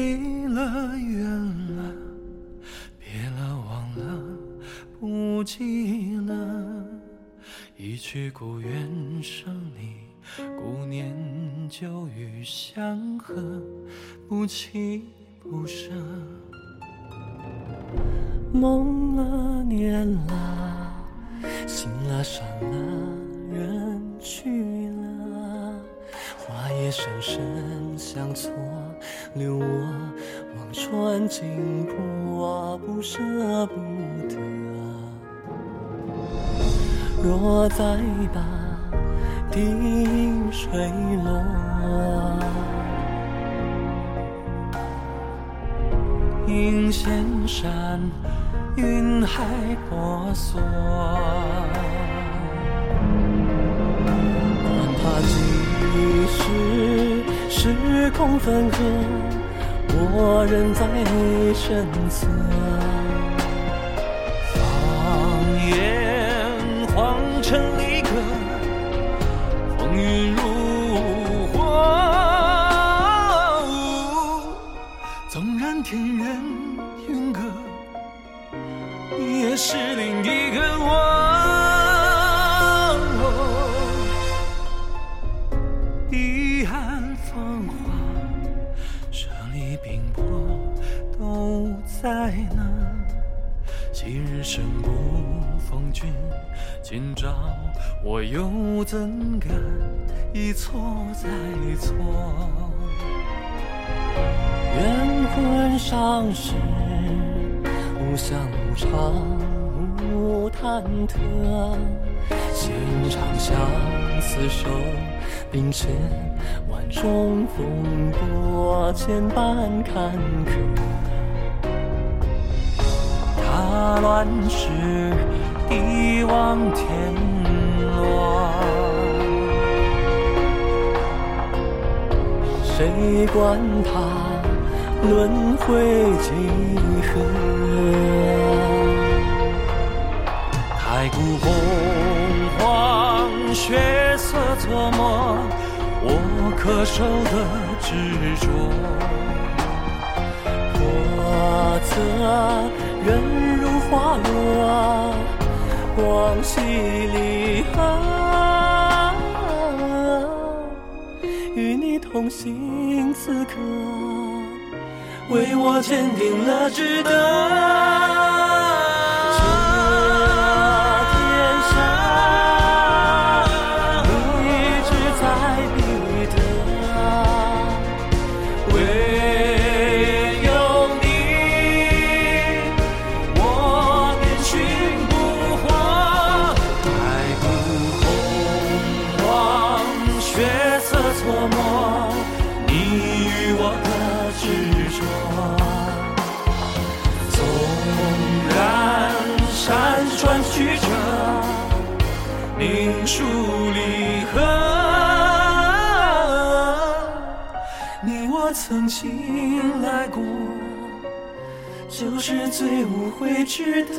离了远了，别了，忘了，不记了，一去故园声里故念旧雨相和，不弃不舍。梦了，念了，醒了，算了，人去了。夜深深相错，留我望穿金波，不舍不得。若再把地水落，映仙山，云海婆娑。空分合，我仍在身侧。放眼黄尘离歌，风云冰魄都在那。昔日生不逢君，今朝我又怎敢一错再错？缘分上世，无相无常，无忐忑。心长相厮守，并肩万种风波，千般坎坷。踏乱世，一望天落。谁管他轮回几何？太古洪荒，血色错没，我恪守的执着。我则人如花落，往昔离合，与你同行此刻，为我坚定了值得。错磨，你与我的执着。纵然山川曲折，命数离合。你我曾经来过，就是最无悔值得。